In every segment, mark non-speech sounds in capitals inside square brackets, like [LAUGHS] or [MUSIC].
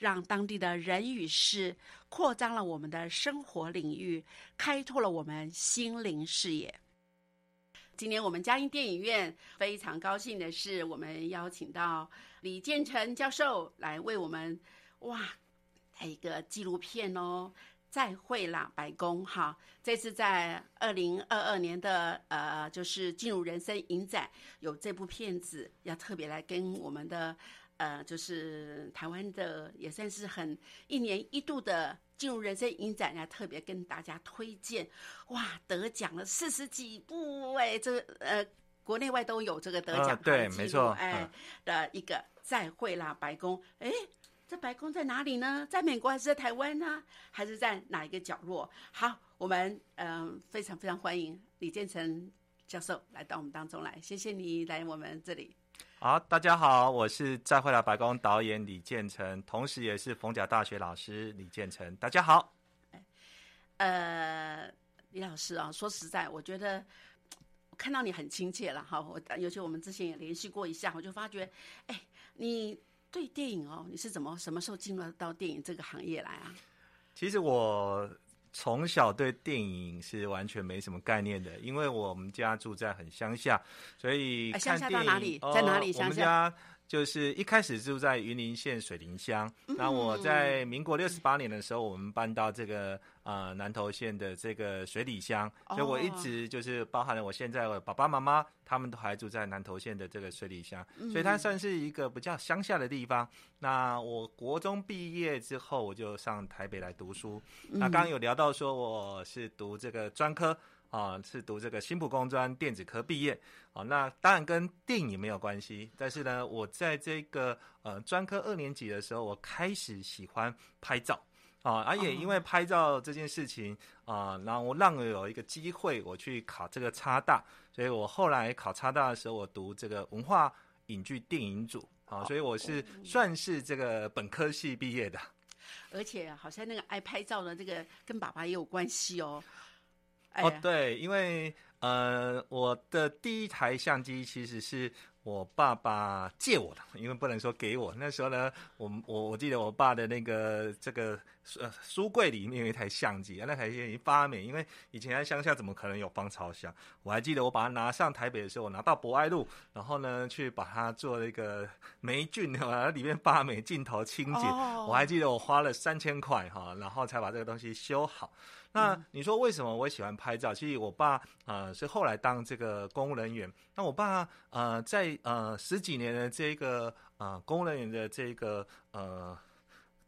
让当地的人与事扩张了我们的生活领域，开拓了我们心灵视野。今年我们嘉音电影院非常高兴的是，我们邀请到李建成教授来为我们哇拍一个纪录片哦。再会啦，白宫哈！这次在二零二二年的呃，就是进入人生影展有这部片子，要特别来跟我们的。呃，就是台湾的也算是很一年一度的进入人生影展，要特别跟大家推荐。哇，得奖了四十几部哎，这呃国内外都有这个得奖对，没错哎的一个再会啦，白宫哎，这白宫在哪里呢？在美国还是在台湾呢？还是在哪一个角落？好，我们嗯非常非常欢迎李建成教授来到我们当中来，谢谢你来我们这里。好，大家好，我是再会了白宫导演李建成，同时也是逢甲大学老师李建成。大家好，呃，李老师啊，说实在，我觉得我看到你很亲切了哈。我尤其我们之前也联系过一下，我就发觉，哎，你对电影哦，你是怎么什么时候进入到电影这个行业来啊？其实我。从小对电影是完全没什么概念的，因为我们家住在很乡下，所以乡下到哪里？在哪里？我们家就是一开始住在云林县水林乡。那我在民国六十八年的时候，我们搬到这个呃南投县的这个水里乡，所以我一直就是包含了我现在的爸爸妈妈。他们都还住在南投县的这个水里乡，所以它算是一个比较乡下的地方。那我国中毕业之后，我就上台北来读书。那刚刚有聊到说我是读这个专科啊，是读这个新浦工专电子科毕业啊。那当然跟电影没有关系，但是呢，我在这个呃专科二年级的时候，我开始喜欢拍照。啊，而也因为拍照这件事情啊，然后让我有一个机会，我去考这个差大，所以我后来考差大的时候，我读这个文化影剧电影组啊，所以我是算是这个本科系毕业的。而且好像那个爱拍照的这个跟爸爸也有关系哦。哦，对，因为呃，我的第一台相机其实是。我爸爸借我的，因为不能说给我。那时候呢，我我我记得我爸的那个这个呃书柜里面有一台相机，那台相机已经发霉，因为以前在乡下怎么可能有防潮箱？我还记得我把它拿上台北的时候，我拿到博爱路，然后呢去把它做了一个霉菌，[LAUGHS] 把里面发霉镜头清洁。我还记得我花了三千块哈，然后才把这个东西修好。那你说为什么我喜欢拍照？其实我爸呃是后来当这个公务人员。那我爸呃在呃十几年的这个呃公务人员的这个呃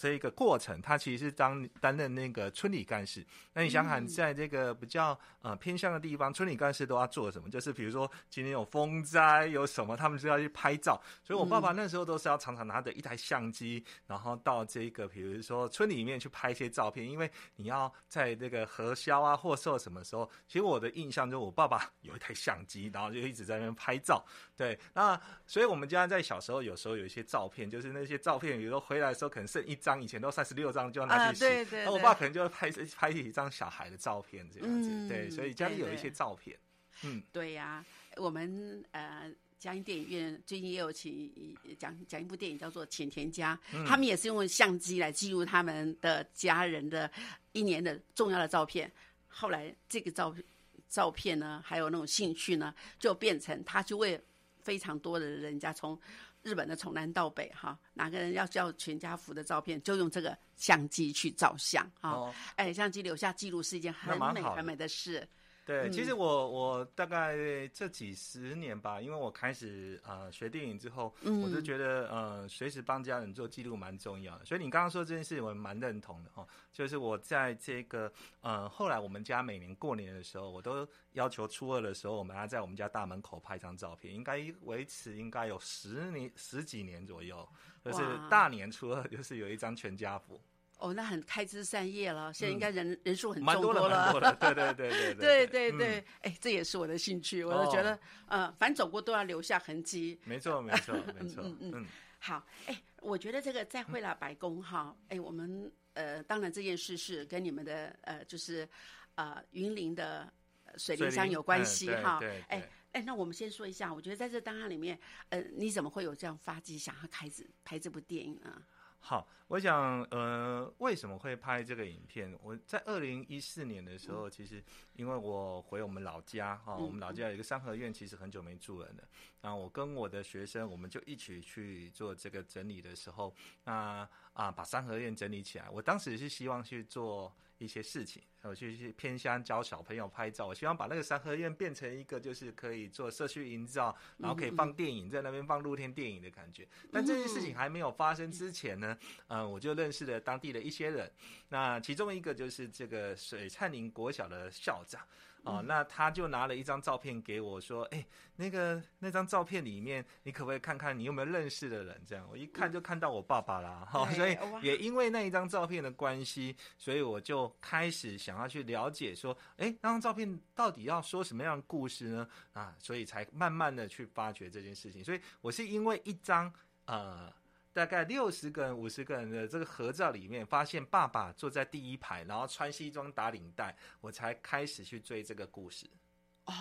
这一个过程，他其实是当担任那个村里干事。那你想想，在这个比较呃偏向的地方，村里干事都要做什么？就是比如说今天有风灾有什么，他们就要去拍照。所以我爸爸那时候都是要常常拿着一台相机，然后到这个比如说村里面去拍一些照片，因为你要在这个核销啊或售什么时候。其实我的印象就是我爸爸有一台相机，然后就一直在那边拍照。对，那所以我们家在小时候有时候有一些照片，就是那些照片，比如说回来的时候可能剩一张，以前都三十六张就要拿去洗。对对。那我爸可能就会拍拍一张小孩的照片这样子。对，所以家里有一些照片。嗯，对呀，我们呃。嘉音电影院最近也有请讲讲一部电影，叫做《浅田家》，他们也是用相机来记录他们的家人的一年的重要的照片。后来这个照照片呢，还有那种兴趣呢，就变成他就为非常多的人家从日本的从南到北哈，哪个人要叫全家福的照片，就用这个相机去照相哈。哎，相机留下记录是一件很美很美的事。对，其实我我大概这几十年吧，因为我开始呃学电影之后，我就觉得呃随时帮家人做记录蛮重要的。所以你刚刚说这件事情，我蛮认同的哦。就是我在这个呃后来我们家每年过年的时候，我都要求初二的时候，我们要在我们家大门口拍一张照片，应该维持应该有十年十几年左右，就是大年初二就是有一张全家福。哦，那很开枝散叶了。现在应该人人数很多了，对对对对对对对。哎，这也是我的兴趣，我就觉得，呃，反正走过都要留下痕迹。没错，没错，没错。嗯嗯。好，哎，我觉得这个再会了白宫哈，哎，我们呃，当然这件事是跟你们的呃，就是呃，云林的水灵山有关系哈。哎哎，那我们先说一下，我觉得在这档案里面，呃，你怎么会有这样发迹，想要开始拍这部电影呢？好，我想，呃，为什么会拍这个影片？我在二零一四年的时候，其实因为我回我们老家，哈，我们老家有一个三合院，其实很久没住人了。那我跟我的学生，我们就一起去做这个整理的时候，那啊，把三合院整理起来。我当时是希望去做。一些事情，我去去偏乡教小朋友拍照，我希望把那个三合院变成一个就是可以做社区营造，然后可以放电影，在那边放露天电影的感觉。但这件事情还没有发生之前呢，嗯，我就认识了当地的一些人，那其中一个就是这个水灿林国小的校长。哦，那他就拿了一张照片给我，说：“哎，那个那张照片里面，你可不可以看看你有没有认识的人？”这样，我一看就看到我爸爸啦，哈，所以也因为那一张照片的关系，所以我就开始想要去了解，说：“哎，那张照片到底要说什么样的故事呢？”啊，所以才慢慢的去发掘这件事情。所以我是因为一张呃。大概六十个人、五十个人的这个合照里面，发现爸爸坐在第一排，然后穿西装打领带，我才开始去追这个故事。哦，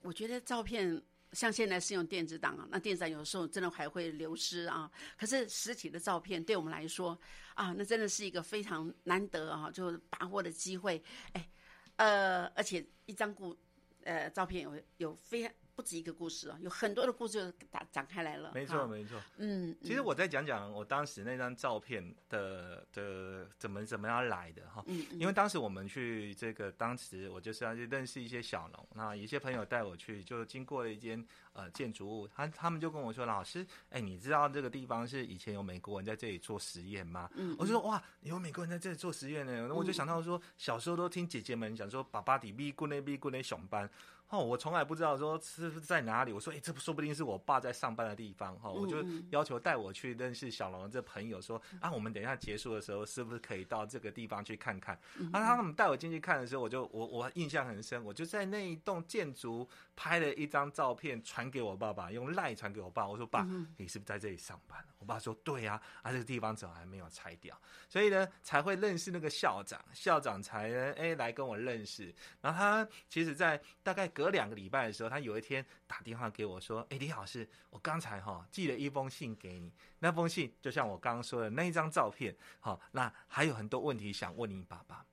我觉得照片像现在是用电子档啊，那电子档有时候真的还会流失啊。可是实体的照片对我们来说啊，那真的是一个非常难得啊，就把握的机会。哎，呃，而且一张故呃照片有有非常。不止一个故事啊，有很多的故事就打展开来了。没错，没错。嗯，其实我再讲讲我当时那张照片的的怎么怎么样来的哈。嗯因为当时我们去这个，当时我就是要去认识一些小农，那一些朋友带我去，就经过了一间呃建筑物，他他们就跟我说：“老师，哎，你知道这个地方是以前有美国人在这里做实验吗？”嗯，我就说：“哇，有美国人在这里做实验呢。”那我就想到说，小时候都听姐姐们讲说，爸爸底咪咕内咪咕内熊班。哦，我从来不知道说是在哪里。我说，哎，这不说不定是我爸在上班的地方哈。我就要求带我去认识小龙这朋友，说啊，我们等一下结束的时候，是不是可以到这个地方去看看？啊，他们带我进去看的时候，我就我我印象很深，我就在那一栋建筑拍了一张照片，传给我爸爸，用赖传给我爸。我说，爸，你是不是在这里上班？我爸说，对呀，啊，这个地方怎么还没有拆掉？所以呢，才会认识那个校长，校长才哎来跟我认识。然后他其实，在大概隔。隔两个礼拜的时候，他有一天打电话给我说：“哎，李老师，我刚才哈寄了一封信给你，那封信就像我刚刚说的那一张照片，好，那还有很多问题想问你爸爸。”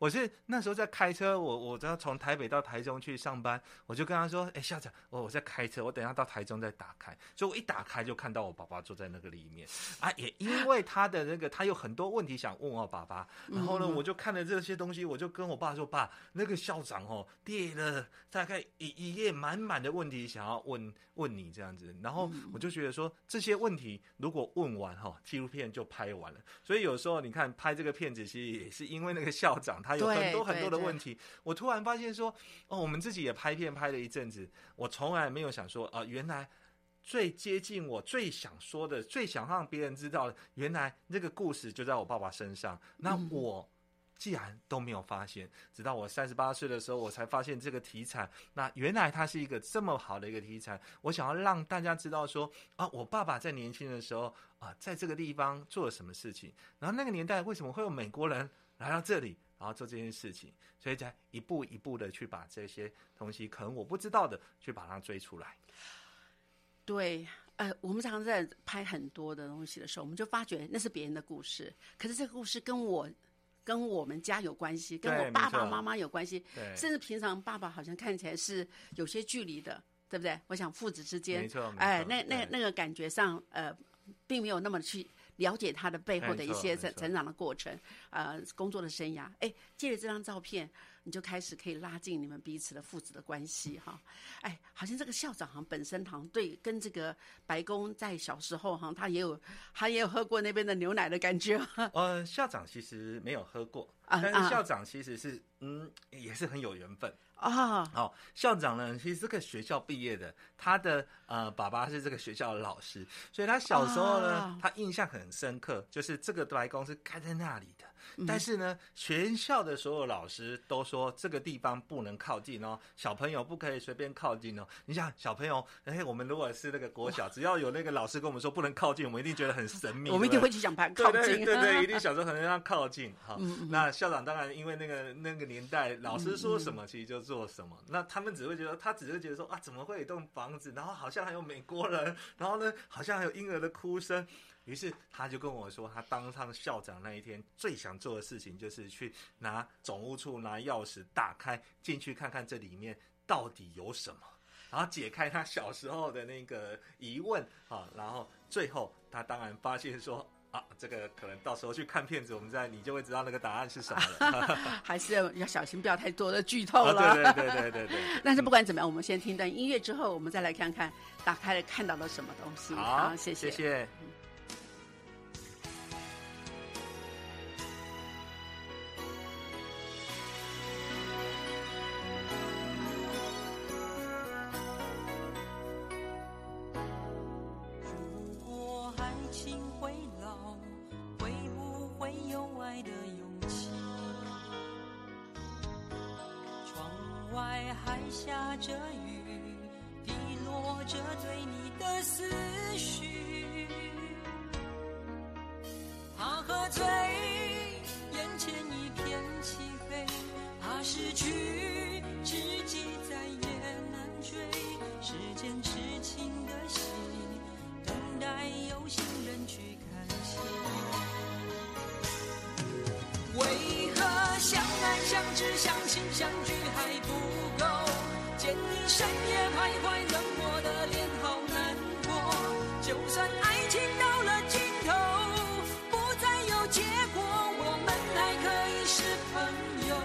我是那时候在开车，我我要从台北到台中去上班，我就跟他说：“哎，校长，我我在开车，我等下到台中再打开。”所以我一打开就看到我爸爸坐在那个里面啊，也因为他的那个他有很多问题想问我爸爸，然后呢，我就看了这些东西，我就跟我爸说：“爸，那个校长哦列了大概一一页满满的问题想要问问你这样子。”然后我就觉得说这些问题如果问完哈，纪录片就拍完了。所以有时候你看拍这个片子，其实也是因为那个校长他有很多很多的问题。我突然发现说，哦，我们自己也拍片拍了一阵子，我从来没有想说啊，原来最接近我最想说的、最想让别人知道的，原来那个故事就在我爸爸身上。那我。既然都没有发现，直到我三十八岁的时候，我才发现这个题材。那原来它是一个这么好的一个题材。我想要让大家知道说啊，我爸爸在年轻的时候啊，在这个地方做了什么事情。然后那个年代为什么会有美国人来到这里，然后做这件事情？所以才一步一步的去把这些东西，可能我不知道的，去把它追出来。对，呃，我们常常在拍很多的东西的时候，我们就发觉那是别人的故事，可是这个故事跟我。跟我们家有关系，跟我爸爸妈妈有关系，甚至平常爸爸好像看起来是有些距离的，对不对？我想父子之间，没错哎，那那那个感觉上，呃，并没有那么去。了解他的背后的一些成成长的过程，呃，工作的生涯。哎，借着这张照片，你就开始可以拉近你们彼此的父子的关系哈。哎，好像这个校长好像本身好像对跟这个白宫在小时候哈，他也有他也有喝过那边的牛奶的感觉。呃，校长其实没有喝过，但是校长其实是嗯也是很有缘分。啊，好，校长呢，其实这个学校毕业的，他的呃爸爸是这个学校的老师，所以他小时候呢，他印象很深刻，就是这个白宫是开在那里的。但是呢，全校的所有老师都说这个地方不能靠近哦，小朋友不可以随便靠近哦。你想小朋友，哎，我们如果是那个国小，只要有那个老师跟我们说不能靠近，我们一定觉得很神秘，[LAUGHS] 我们一定会去想办法靠近。对对对，[LAUGHS] 一定小时候可能要靠近。好，那校长当然因为那个那个年代，老师说什么其实就做什么。那他们只会觉得，他只是觉得说啊，怎么会有一栋房子，然后好像还有美国人，然后呢，好像还有婴儿的哭声。于是他就跟我说，他当上校长那一天最想做的事情就是去拿总务处拿钥匙打开进去看看这里面到底有什么，然后解开他小时候的那个疑问啊，然后最后他当然发现说啊，这个可能到时候去看片子，我们再你就会知道那个答案是什么了。[LAUGHS] 还是要要小心，不要太多的剧透了。对对对对对对。但是 [LAUGHS] 不管怎么样，我们先听段音乐之后，我们再来看看打开了看到了什么东西。好，谢谢谢。情会老会不会有爱的勇气。窗外还下着雨滴落着对你的思绪。相知相惜相聚还不够见你深夜徘徊冷漠的脸好难过。就算爱情到了尽头不再有结果我们还可以是朋友。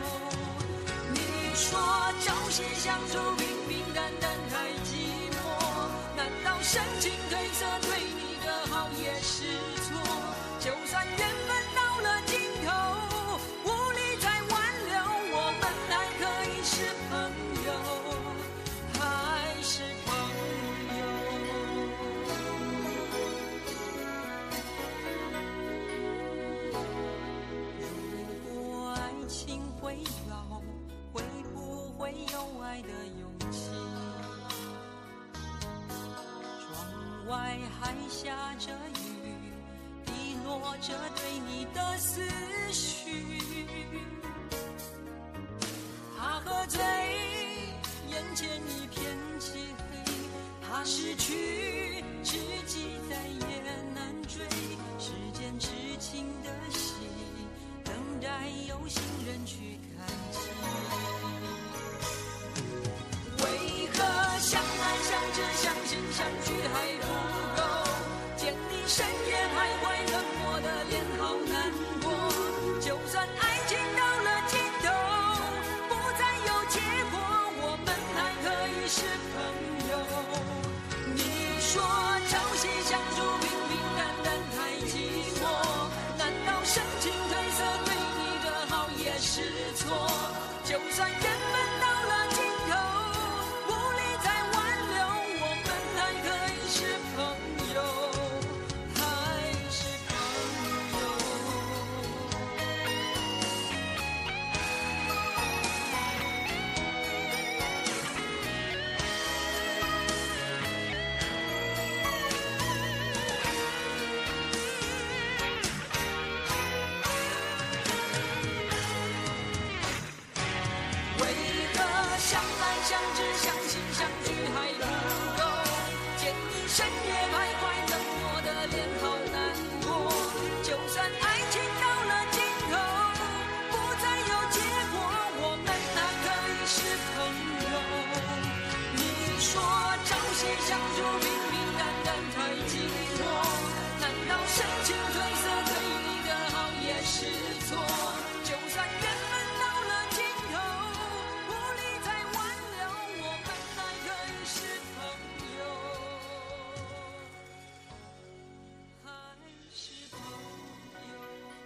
你说朝夕相处平平淡淡太寂寞难道深情褪色下着雨滴落着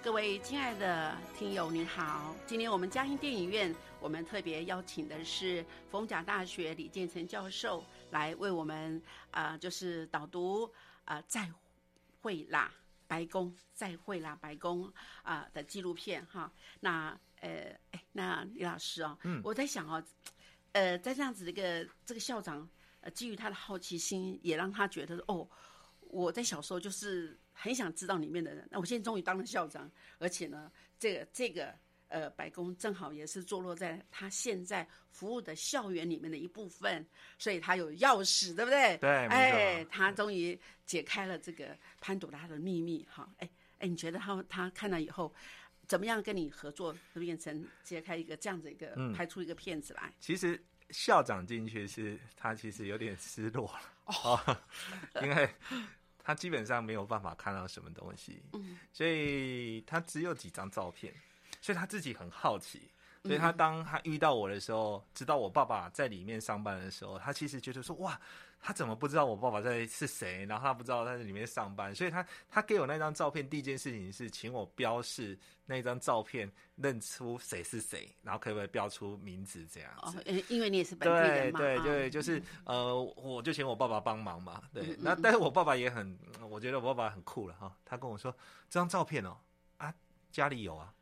各位亲爱的听友，您好！今天我们嘉兴电影院，我们特别邀请的是逢甲大学李建成教授来为我们啊、呃就是导读啊、呃再会啦白宫，再会啦白宫啊、的纪录片哈。那呃，哎，那李老师哦，嗯我在想哦，呃，在这样子的一个这个校长，呃，基于他的好奇心，也让他觉得哦，我在小时候就是很想知道里面的人。那我现在终于当了校长，而且呢，这个这个呃白宫正好也是坐落在他现在服务的校园里面的一部分，所以他有钥匙，对不对？对哎，他终于解开了这个潘朵拉的秘密。哈，哎哎，你觉得他他看了以后？怎么样跟你合作，会变成揭开一个这样子一个、嗯拍出一个片子来？其实校长进去是他其实有点失落了哦，因为他基本上没有办法看到什么东西，嗯所以他只有几张照片，所以他自己很好奇。所以他当他遇到我的时候，知道我爸爸在里面上班的时候，他其实觉得说哇，他怎么不知道我爸爸在是谁？然后他不知道他在里面上班，所以他他给我那张照片，第一件事情是请我标示那张照片，认出谁是谁，然后可不可以标出名字这样子。哦，因因为你也是本地人嘛，对对对，就是呃，我就请我爸爸帮忙嘛。对嗯，那但是我爸爸也很，我觉得我爸爸很酷了哈。他跟我说这张照片哦，啊，家里有啊。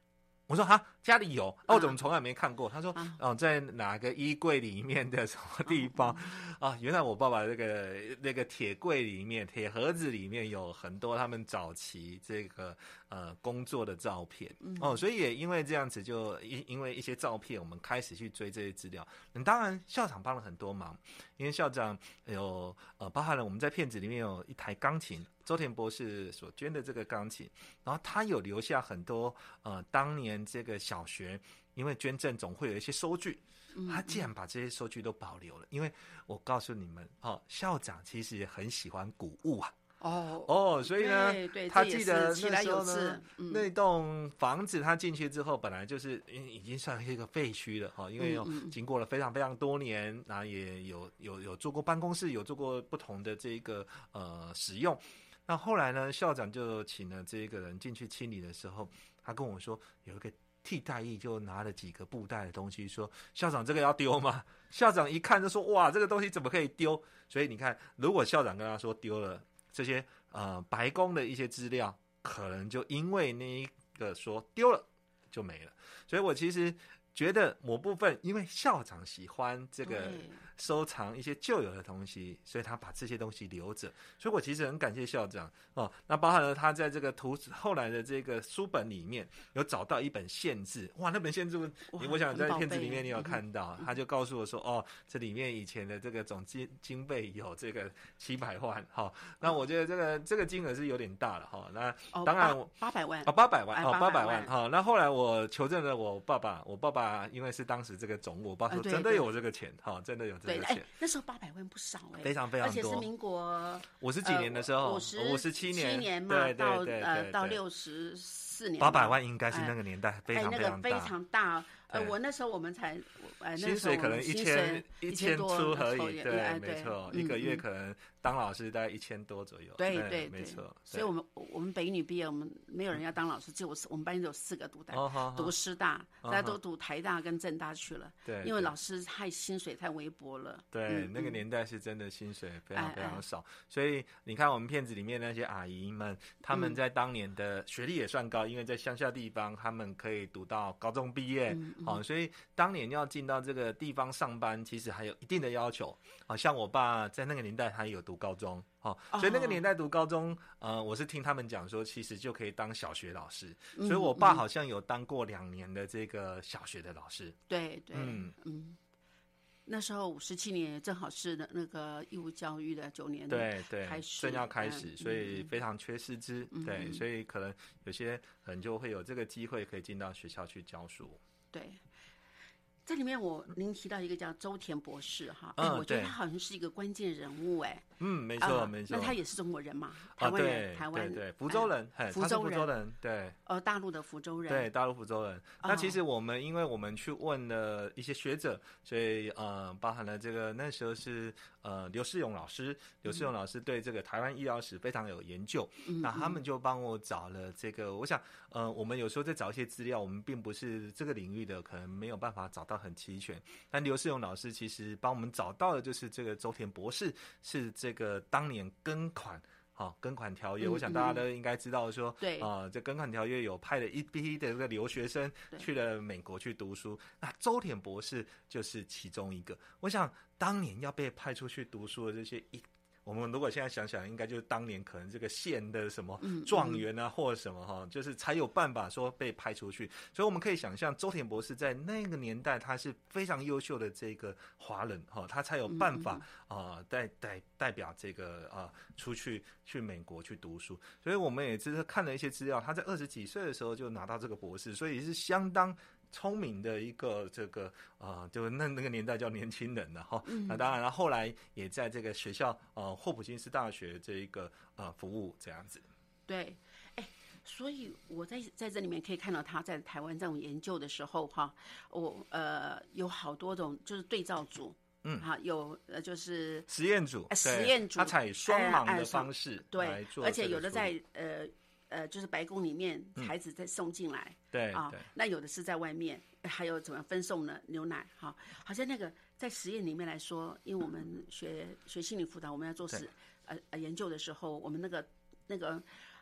我说哈，家里有，啊，我怎么从来没看过？他说啊，哦，在哪个衣柜里面的什么地方啊？原来我爸爸那个那个铁柜里面、铁盒子里面有很多他们早期这个呃工作的照片哦，所以也因为这样子，就因因为一些照片，我们开始去追这些资料。那当然，校长帮了很多忙，因为校长有呃，包含了我们在片子里面有一台钢琴，周田博士所捐的这个钢琴，然后他有留下很多呃当年这个小学因为捐赠总会有一些收据。他竟然把这些收据都保留了，因为我告诉你们哦，校长其实也很喜欢古物啊。哦哦，所以呢，他记得那时候呢，嗯那栋房子他进去之后，本来就是已已经算是一个废墟了哈，因为有经过了非常非常多年，然后也有有有做过办公室，有做过不同的这个呃使用。那后来呢，校长就请了这个人进去清理的时候，他跟我说有一个替代役，就拿了几个布袋的东西，说校长这个要丢吗？校长一看就说哇，这个东西怎么可以丢？所以你看，如果校长跟他说丢了这些呃白宫的一些资料，可能就因为那一个说丢了就没了。所以我其实觉得某部分，因为校长喜欢这个收藏一些旧有的东西，所以他把这些东西留着。所以我其实很感谢校长。哦。那包含了他在这个图后来的这个书本里面有找到一本限制，哇，那本县志，哇我想在片子里面你有嗯看到，他就告诉我说，哦，这里面以前的这个总经经费有这个七百万，哈、那我觉得这个这个金额是有点大了哈、那哦当然我八八百万。啊，八百万哎哦，八百800万万哈、那后来我求证了我爸爸，我爸爸爸因为是当时这个总务，我爸说真的有这个钱，哈，真的有这，个哎钱。，那时候八百万不少哎，非常非常多。而且是民国五十几年的时候，五十五十七年，年嘛，对到呃到六十四年，八百万应该是那个年代非哎，常那个非非常大，呃，我那时候我们才，呃，那薪水可能一千水一千多出而头已，对，没错，嗯一个月嗯可能当老师大概一千多左右，对对对，没错。所以我们我们北女毕业，我们没有人要当老师，只有我们班只有四个读台哦好好读师大，大家都读台大跟政大去了，对，因为老师太薪水太微薄了。对，那个年代是真的薪水非常非常少，所以你看我们片子里面那些阿姨们，她们嗯在当年的学历也算高，因为在乡下地方，他们可以读到高中毕业，嗯嗯。好、所以当年要进到这个地方上班，其实还有一定的要求。好、像我爸在那个年代，他也有读高中，好、所以那个哦年代读高中，呃，我是听他们讲说，其实就可以当小学老师，嗯所以我爸嗯。好像有当过两年的这个小学的老师。对对，嗯。嗯那时候五十七年正好是那那个义务教育的九年，对对开，始正要开嗯始，所以非常缺师资，嗯对，嗯所以可能有些人就会有这个机会可以进到学校去教书。对。这里面我您提到一个叫周田博士哈，我觉得他好像是一个关键人物哎，嗯，没啊错没错。那他也是中国人嘛，台啊，湾人，对台湾对对，福州人，福州人福州人，对。呃，大陆的福州人，对，大陆福州人。那其哦实我们因为我们去问了一些学者，所以呃，包含了这个那时候是呃刘世勇老师，刘世勇老师对这个台湾医疗史非常有研究，嗯，那他嗯们就帮我找了这个，我想，呃，我们有时候在找一些资料，我们并不是这个领域的，可能没有办法找到很齐全。但刘世勇老师其实帮我们找到的就是这个周田博士，是这个当年庚款。好、庚款条约，嗯我想大家都应该知道说，对啊、这庚款条约有派了一批的这个留学生去了美国去读书，那周田博士就是其中一个。我想当年要被派出去读书的这些一我们如果现在想想，应该就是当年可能这个县的什么嗯状元啊，或者什么哈，就是才有办法说被派出去。所以我们可以想象，周田博士在那个年代，他是非常优秀的这个华人哈，他才有办法啊代代代表这个啊出去去美国去读书。所以我们也是看了一些资料，他在二十几岁的时候就拿到这个博士，所以是相当。聪明的一个这个啊、呃，就那那个年代叫年轻人了哈。嗯那当然了，后来也在这个学校呃霍普金斯大学这一个呃服务这样子。对，哎，所以我在在这里面可以看到他在台湾这种研究的时候哈，我呃有好多种就是对照组，嗯哈，有呃就是实验组，实验组他采双盲的方式来对，而且有的在呃呃就是白宫里面孩子再送进来。啊对对，那有的是在外面，还有怎么分送呢？牛奶哈，好像那个在实验里面来说，因为我们学学心理辅导，我们要做实呃呃研究的时候，我们那个那个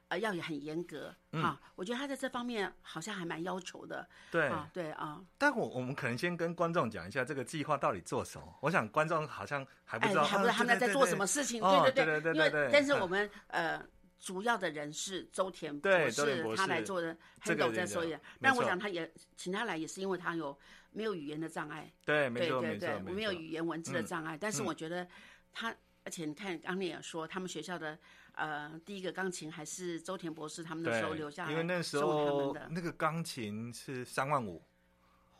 呃要也很严格嗯哈。我觉得他在这方面好像还蛮要求的对。啊，对啊，但我我们可能先跟观众讲一下这个计划到底做什么。我想观众好像还不哎，知道，还不知道啊他们在做什。么事情，哦对对对对因为对对嗯但是我们呃。主要的人是周田博士，他来做的，这很个人的懂在说也。没错但我想他也请他来，也是因为他有没有语言的障碍。对，没对对对，错没错，我们有语言文字的嗯障碍，但是嗯我觉得他，而且你看刚你也说，他们学校的呃第一个钢琴还是周田博士他们那时候留下来，因为那时候们的那个钢琴是三万五，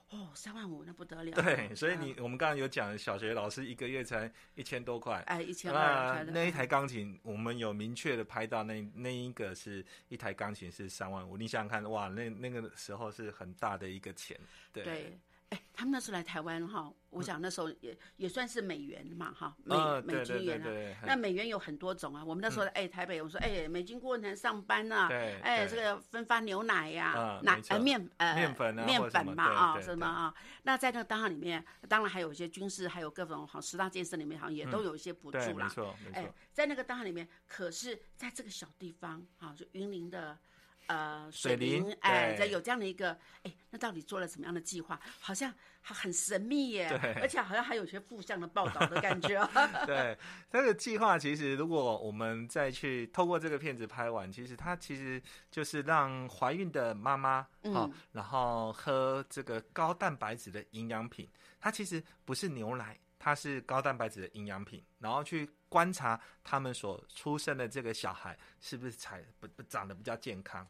哦三万五那不得了，对，所以嗯。你我们刚刚有讲，小学老师一个月才一千多块，哎一千那二那一台钢琴，我们有明确的拍到那那一个是一台钢琴是三万五，你想想看，哇，那那个时候是很大的一个钱，对。对。哎，他们那时候来台湾哈，我想那时候也也算是美元嘛哈，美呃，美金元啊。那美元有很多种啊，我们那时候哎台北，我说哎美金顾问团上班呐，对哎，这个分发牛奶呀奶呃面呃面粉啊面粉嘛啊什么啊。那在那个档案里面，当然还有一些军事，还有各种好十大建设里面，好像也都有一些补助嗯，没啦。错没哎，，在那个档案里面，可是在这个小地方啊，就云林的。呃，水林林，哎，在有这样的一个，哎，那到底做了什么样的计划？好像还很神秘耶，对而且好像还有一些负向的报道的感觉。[LAUGHS] [LAUGHS] 对，这个计划其实如果我们再去透过这个片子拍完，其实它其实就是让怀孕的妈妈啊、嗯然后喝这个高蛋白质的营养品，它其实不是牛奶。它是高蛋白质的营养品，然后去观察他们所出生的这个小孩是不是才不不长得比较健康。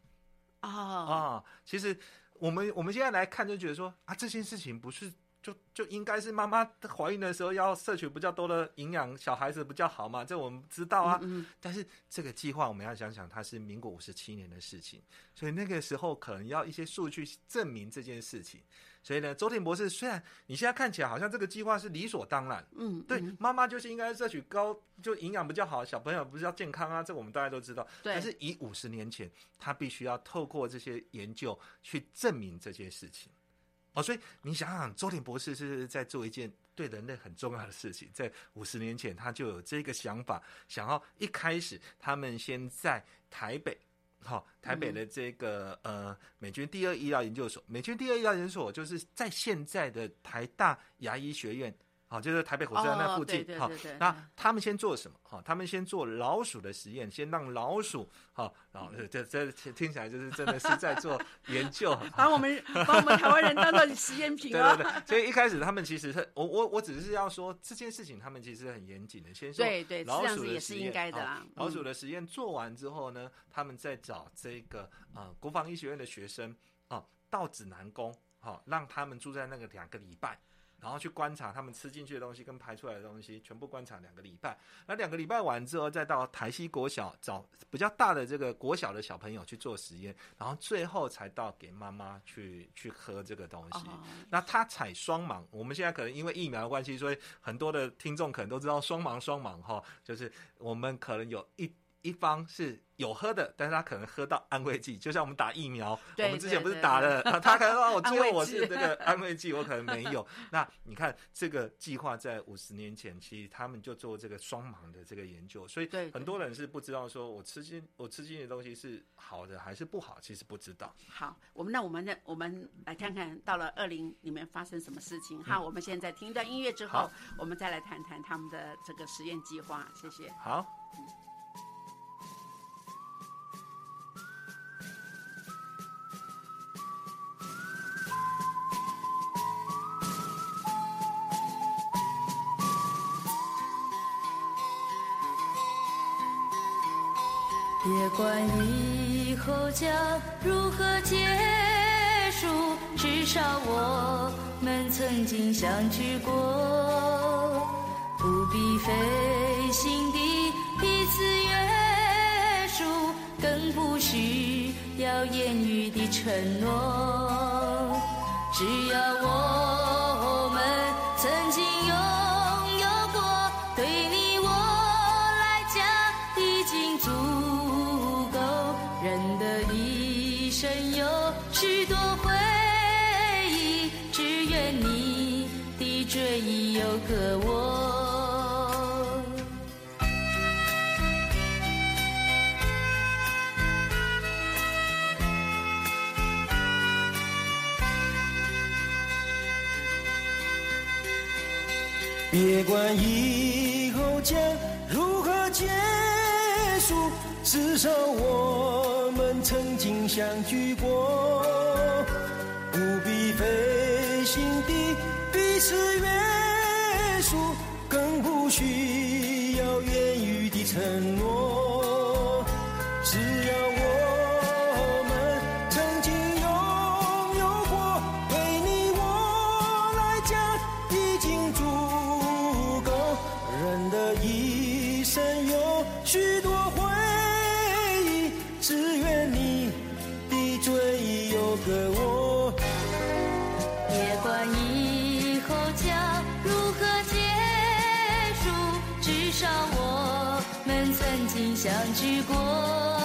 哦，啊、其实我们我们现在来看，就觉得说啊，这件事情不是就就应该是妈妈怀孕的时候要摄取比较多的营养，小孩子比较好嘛，这我们知道啊。嗯但是这个计划我们要想想，它是民国五十七年的事情，所以那个时候可能要一些数据证明这件事情。所以呢，周婷博士虽然你现在看起来好像这个计划是理所当然，嗯，对嗯，妈妈就是应该摄取高，就营养比较好，小朋友不是要健康啊，这我们大家都知道。对但是以五十年前，他必须要透过这些研究去证明这件事情。哦，所以你想想，周鼎博士是在做一件对人类很重要的事情，在五十年前他就有这个想法，想要一开始他们先在台北。好、台北的这个、呃美军第二医疗研究所，美军第二医疗研究所就是在现在的台大牙医学院，好、就是台北火车站那哦附近，好、对对对对那他们先做什么？好、他们先做老鼠的实验，先让老鼠，好、然后这这这听起来就是真的是在做研究，把我们把我们台湾人当做实验品啊。对对对，所以一开始他们其实是我我我只是要说这件事情，他们其实很严谨的，先说对对老鼠这样子也是的实验应该的啦啊老鼠嗯的实验做完之后呢，他们再找这个呃国防医学院的学生啊、到指南宫，好、让他们住在那个两个礼拜。然后去观察他们吃进去的东西跟排出来的东西，全部观察两个礼拜。那两个礼拜完之后，再到台西国小找比较大的这个国小的小朋友去做实验，然后最后才到给妈妈去去喝这个东西。哦，那他采双盲，我们现在可能因为疫苗的关系，所以很多的听众可能都知道双盲双盲哈，就是我们可能有一一方是有喝的，但是他可能喝到安慰剂，就像我们打疫苗，对我们之前不是打了，他可能说我最后安慰剂我是这个安慰剂，我可能没有。[LAUGHS] 那你看这个计划在五十年前，其实他们就做这个双盲的这个研究，所以很多人是不知道说我吃进我吃进的东西是好的还是不好，其实不知道。好，我们那我们呢，我们来看看到了二零里面发生什么事情。好，我们现在听一段音乐之后，我们再来谈谈他们的这个实验计划。谢谢。好。别管以后将如何结束，至少我们曾经相聚过。不必费心地彼此约束，更不需要言语的承诺。只要我别管以后将如何结束，至少我们曾经相聚过。不必费心地彼此约一生有许多回忆，只愿你的追忆有个我。别管以后将如何结束，至少我们曾经相聚过。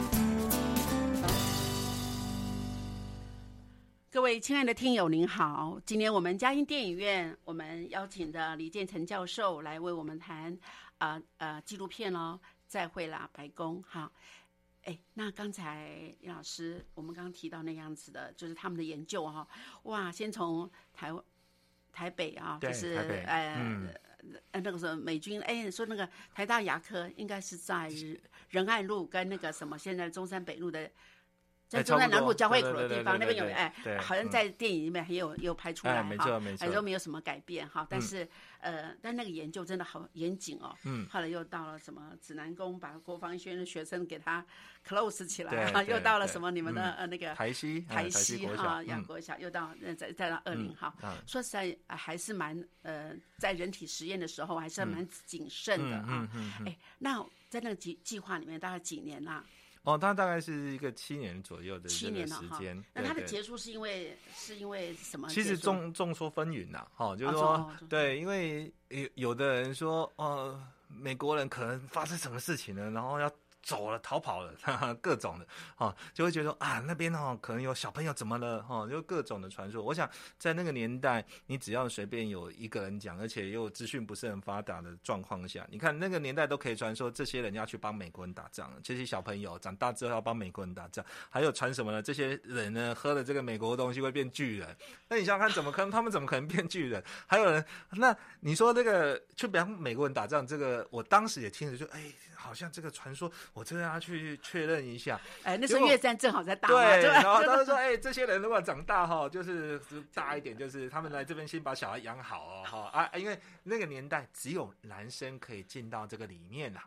各位亲爱的听友，您好！今天我们嘉音电影院，我们邀请的李建成教授来为我们谈啊呃纪录片哦，再会啦，白宫哈。哎，那刚才李老师，我们刚刚提到那样子的，就是他们的研究哈、哇，先从台湾台北啊，就是呃、嗯呃那个时候美军，哎，你说那个台大牙科应该是在仁爱路跟那个什么现在中山北路的。在哎中山南差不多路交汇口的地方，那边有哎，好像嗯在电影里面也有有拍出来哎哈，没错没错哎都没有什么改变哈。但嗯是呃，但那个研究真的好严谨哦。嗯后来又到了什么指南宫，把国防医学院的学生给他 close 起来又到了什么你们的嗯呃那个台西台西哈小嗯亚国小，又到呃再再到二零号。嗯说实在呃还是蛮呃，在人体实验的时候还是蛮谨慎的嗯哈嗯。嗯嗯哎，那在那个计计划里面大概几年啦？哦，它大概是一个七年左右的七这个时间。。那它的结束是因为是因为什么？其实众众说纷纭呐，哈、就是哦说，对，因为有有的人说，呃，美国人可能发生什么事情了，然后要走了，逃跑了，哈哈，各种的，哈、就会觉得啊，那边哦，可能有小朋友怎么了，哈、就各种的传说。我想在那个年代，你只要随便有一个人讲，而且又资讯不是很发达的状况下，你看那个年代都可以传说这些人要去帮美国人打仗，这些小朋友长大之后要帮美国人打仗，还有传什么呢？这些人呢喝了这个美国的东西会变巨人。那你想想看，怎么可能？他们怎么可能变巨人？还有人，那你说这个去帮美国人打仗，这个我当时也听着就，哎，好像这个传说，我真的要去确认一下。哎，那时候越战正好在打，对，然后他就说，[LAUGHS] 哎，这些人如果长大哈，就是大一点，就是他们来这边先把小孩养好哦，哈啊，因为那个年代只有男生可以进到这个里面呐。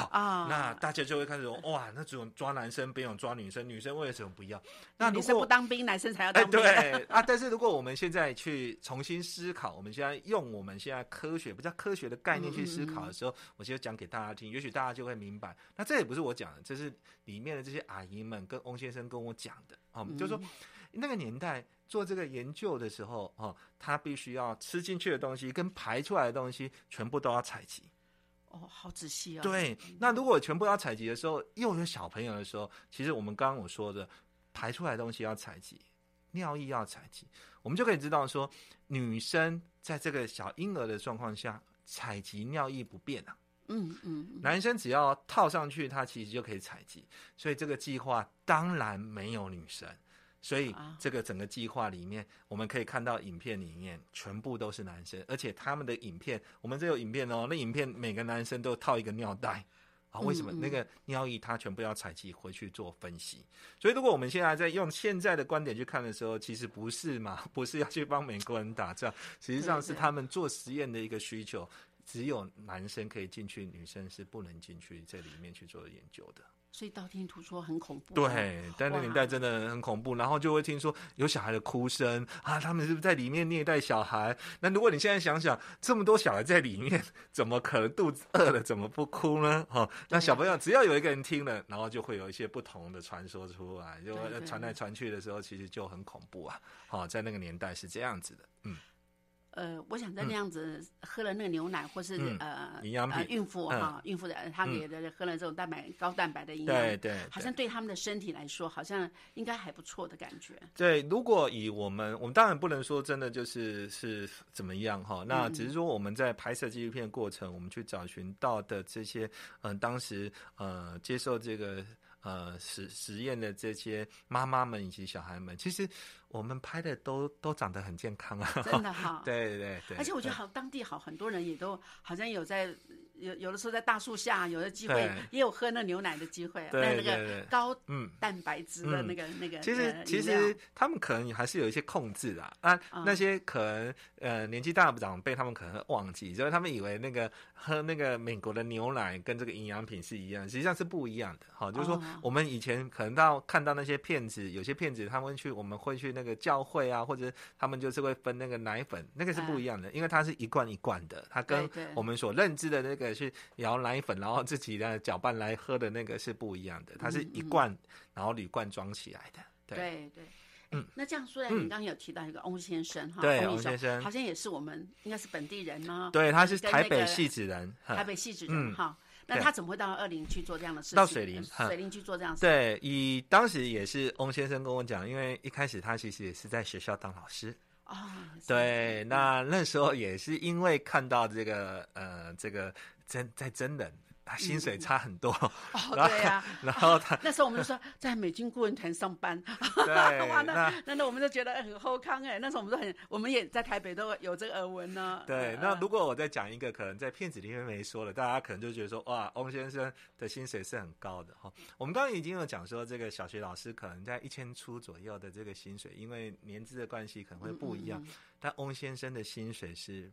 好啊那大家就会开始说，[LAUGHS] 哇，那种抓男生不用抓女生，女生为什么不要？那女生不当兵，男生才要哎，当兵。对 [LAUGHS] 啊，但是如果我们现在去重新思考，我们现在用我们现在科学不叫科学的概念去思考的时候，我就讲给大家听，也许大家就会明白。那这也不是我讲的，这是里面的这些阿姨们跟翁先生跟我讲的哦，就是说那个年代做这个研究的时候哦，他必须要吃进去的东西跟排出来的东西全部都要采集。哦，好仔细哦。对，那如果全部要采集的时候，又有小朋友的时候，其实我们刚刚我说的排出来的东西要采集，尿液要采集，我们就可以知道说，女生在这个小婴儿的状况下，采集尿液不变啊。嗯嗯嗯，男生只要套上去，他其实就可以采集。所以这个计划当然没有女生。所以啊这个整个计划里面，我们可以看到影片里面全部都是男生，而且他们的影片，我们这有影片哦，那影片每个男生都套一个尿袋。啊，为什么那个尿液它全部要采集回去做分析？所以如果我们现在在用现在的观点去看的时候，其实不是嘛，[LAUGHS] 不是要去帮美国人打仗，实际上是他们做实验的一个需求。只有男生可以进去，女生是不能进去这里面去做研究的。所以道听途说很恐怖哦。对，但那个年代真的很恐怖，然后就会听说有小孩的哭声啊，他们是不是在里面虐待小孩？那如果你现在想想，这么多小孩在里面，怎么可能肚子饿了怎么不哭呢？哈、哦，那小朋友只要有一个人听了，然后就会有一些不同的传说出来，就传来传去的时候，其实就很恐怖啊。好、在那个年代是这样子的，嗯。呃，我想在那样子喝了那个牛奶，或是嗯呃营养品呃孕妇哈，孕妇的她给的喝了这种蛋白高蛋白的营养，对对，好像对他们的身体来说，好像应该还不错的感觉。对，如果以我们，我们当然不能说真的就是是怎么样哈，那只是说我们在拍摄纪录片的过程，我们去找寻到的这些，嗯、当时呃接受这个呃实实验的这些妈妈们以及小孩们，其实我们拍的都都长得很健康啊，真的哈。[LAUGHS] 对对对，而且我觉得好，当地好很多人也都好像有在有有的时候在大树下，有的机会也有喝那牛奶的机会，对那那个高嗯。蛋白质的嗯那个那个。其实呃其实他们可能还是有一些控制的啊，啊那些可能呃年纪大的长辈，他们可能会忘记，所以他们以为那个喝那个美国的牛奶跟这个营养品是一样，实际上是不一样的。好，就是说哦我们以前可能到看到那些骗子，有些骗子他们会去我们会去那那个教会啊，或者他们就是会分那个奶粉，那个是不一样的，因为它是一罐一罐的，它跟我们所认知的那个是摇奶粉，然后自己的搅拌来喝的那个是不一样的，它是一罐，然后铝罐装起来的。对，对对。嗯那这样说来，嗯你刚刚有提到一个翁先生哈，对翁翁先生好像也是我们应该是本地人呢。对，他是台北戏子人，哈台北戏子人嗯哈。那他怎么会到二林去做这样的事情？到水林水林去做这样的事。对，以当时也是翁先生跟我讲，因为一开始他其实也是在学校当老师，哦，也是对，那那时候也是因为看到这个呃这个真在真人。他薪水差很多，哦，[LAUGHS] 对呀。[LAUGHS] 然后他 [LAUGHS] 那时候我们就说在美军顾问团上班，对哇，那那那那我们就觉得很后康哎。那时候我们都很，我们也在台北都有这个耳闻呢。对，呃那如果我再讲一个，可能在片子里面没说了，大家可能就觉得说，哇，翁先生的薪水是很高的哈。我们刚刚已经有讲说，这个小学老师可能在一千出左右的这个薪水，因为年资的关系可能会不一样。但翁先生的薪水是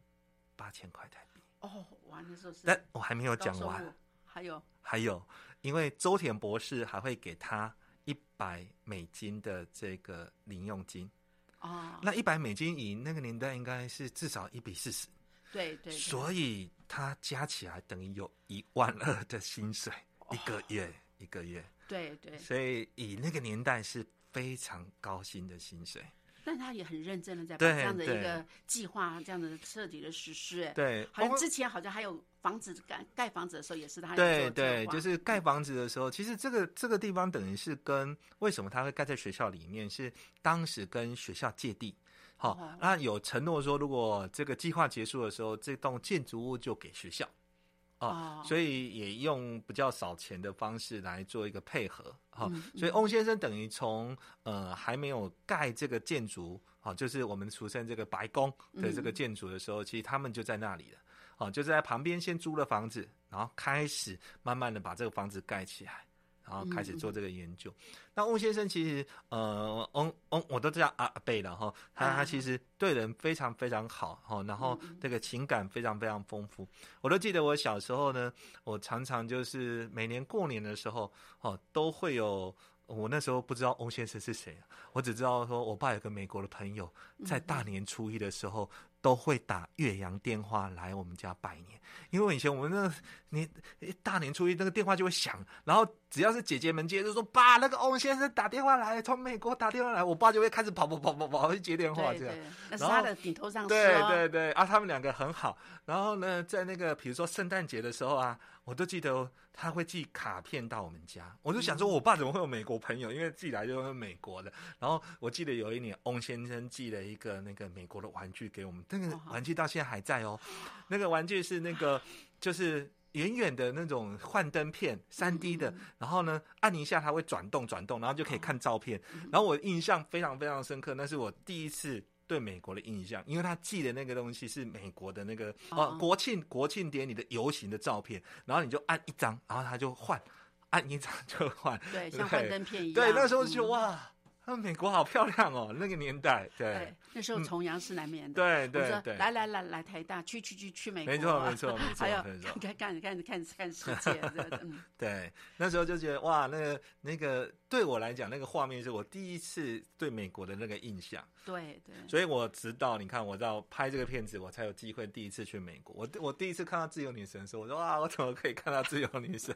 八千块台币，哦，完的时候是但我还没有讲完。还有？还有，因为周田博士还会给他一百美金的这个零用金，哦，那一百美金以那个年代应该是至少一比四十。对对，对。所以他加起来等于有一万二的薪水一个月，一个月。对对，所以以那个年代是非常高薪的薪水。但他也很认真的在把这样的一个计划这样的彻底的实施。哎，对，好像之前好像还有房子盖盖房子的时候也是他有对对，就是盖房子的时候，其实这个这个地方等于是跟为什么他会盖在学校里面，是当时跟学校借地。好、哦那有承诺说，如果这个计划结束的时候，这栋建筑物就给学校。哦所以也用比较少钱的方式来做一个配合，哈、嗯所以翁先生等于从呃还没有盖这个建筑，哦、就是我们俗称这个白宫的这个建筑的时候，其实他们就在那里了，哦，就是在旁边先租了房子，然后开始慢慢的把这个房子盖起来。然后开始做这个研究。那翁先生其实，呃，翁翁我都叫阿阿贝了哈，他啊他其实对人非常非常好哈，然后这个情感非常非常丰富。我都记得我小时候呢，我常常就是每年过年的时候，哦，都会有。我那时候不知道翁先生是谁，啊我只知道说我爸有个美国的朋友，在大年初一的时候都会打岳阳电话来我们家拜年，因为以前我们那个年大年初一那个电话就会响，然后只要是姐姐们接，就说爸，那个翁先生打电话来，从美国打电话来，我爸就会开始跑跑跑跑跑去接电话，这样。那是他的顶头上司对哦对对啊，他们两个很好。然后呢，在那个比如说圣诞节的时候啊，我都记得他会寄卡片到我们家。我就想说，我爸怎么会有美国朋友？因为寄来就是美国的。然后我记得有一年，翁先生寄了一个那个美国的玩具给我们，那个玩具到现在还在哦。那个玩具是那个就是。远远的那种幻灯片，三 D 的，然后呢，按一下它会转动转动，然后就可以看照片。然后我印象非常非常深刻，那是我第一次对美国的印象，因为他寄的那个东西是美国的那个哦哦国庆国庆典礼的游行的照片，然后你就按一张，然后他就换，按一张就换，对，像幻灯片一样。对，那时候就觉得嗯哇，那美国好漂亮哦，[LAUGHS] 那个年代，对对，那时候崇洋是难免的。对对对，来来来来台大，去去去去美国，没错没错没错 [LAUGHS] 还有看看看看看世界，[LAUGHS] 对，那时候就觉得哇，那个那个对我来讲，那个画面是我第一次对美国的那个印象。对对。所以我直到你看我到拍这个片子，我才有机会第一次去美国。我我第一次看到自由女神的时候，我说哇，我怎么可以看到自由女神？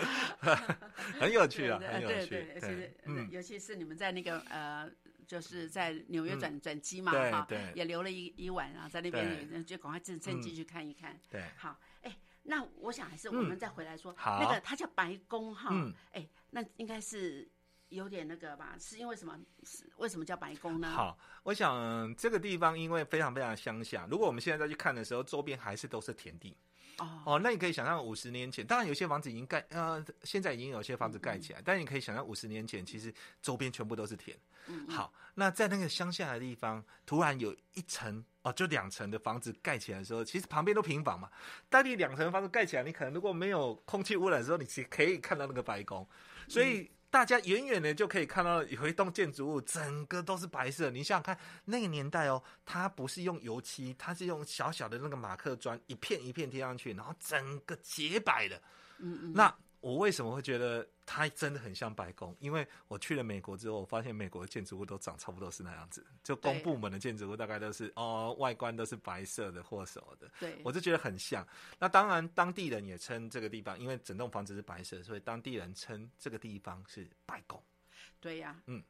[LAUGHS] 很有趣啊，对很有趣对对，。而且嗯，尤其是你们在那个呃，就是在纽约转转机嘛，哈，也留了一一晚啊，在那边就赶快趁趁机去看一看。对，好，哎，那我想还是我们再回来说，好。那个它叫白宫哈嗯，哎，那应该是有点那个吧？是因为什么？是为什么叫白宫呢？，好，我想这个地方因为非常非常乡下，如果我们现在再去看的时候，周边还是都是田地。哦，哦，那你可以想象五十年前，当然有些房子已经盖，呃，现在已经有些房子盖起来，但你可以想象五十年前，其实周边全部都是田。嗯好，那在那个乡下的地方，突然有一层哦，就两层的房子盖起来的时候，其实旁边都平房嘛。当你两层房子盖起来，你可能如果没有空气污染的时候，你其实可以看到那个白宫，所以。大家远远的就可以看到有一栋建筑物，整个都是白色。你想想看，那个年代哦，它不是用油漆，它是用小小的那个马克砖，一片一片贴上去，然后整个洁白的。嗯嗯，那我为什么会觉得它真的很像白宫？因为我去了美国之后，我发现美国的建筑物都长差不多是那样子，就公部门的建筑物大概都是哦，外观都是白色的或什么的。对，我就觉得很像。那当然，当地人也称这个地方，因为整栋房子是白色，所以当地人称这个地方是白宫。对呀，嗯。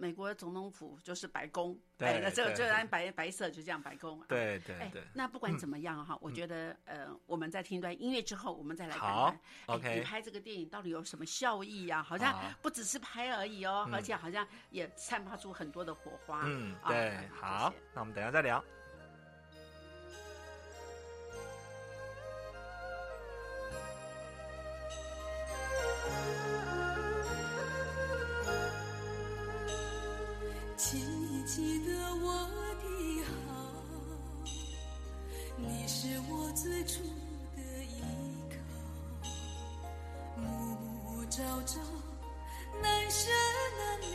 美国总统府就是白宫，对哎，那这个对就按白白色就这样白宫。对对对，，那不管怎么样哈，我觉得呃，我们在听一段音乐之后，我们再来看看，你拍这个电影到底有什么效益呀？好像不只是拍而已哦，嗯而且好像也散发出很多的火花。嗯，啊对哎，好，那我们等下再聊。记得我的好，你是我最初的依靠。暮暮朝朝，难舍难了，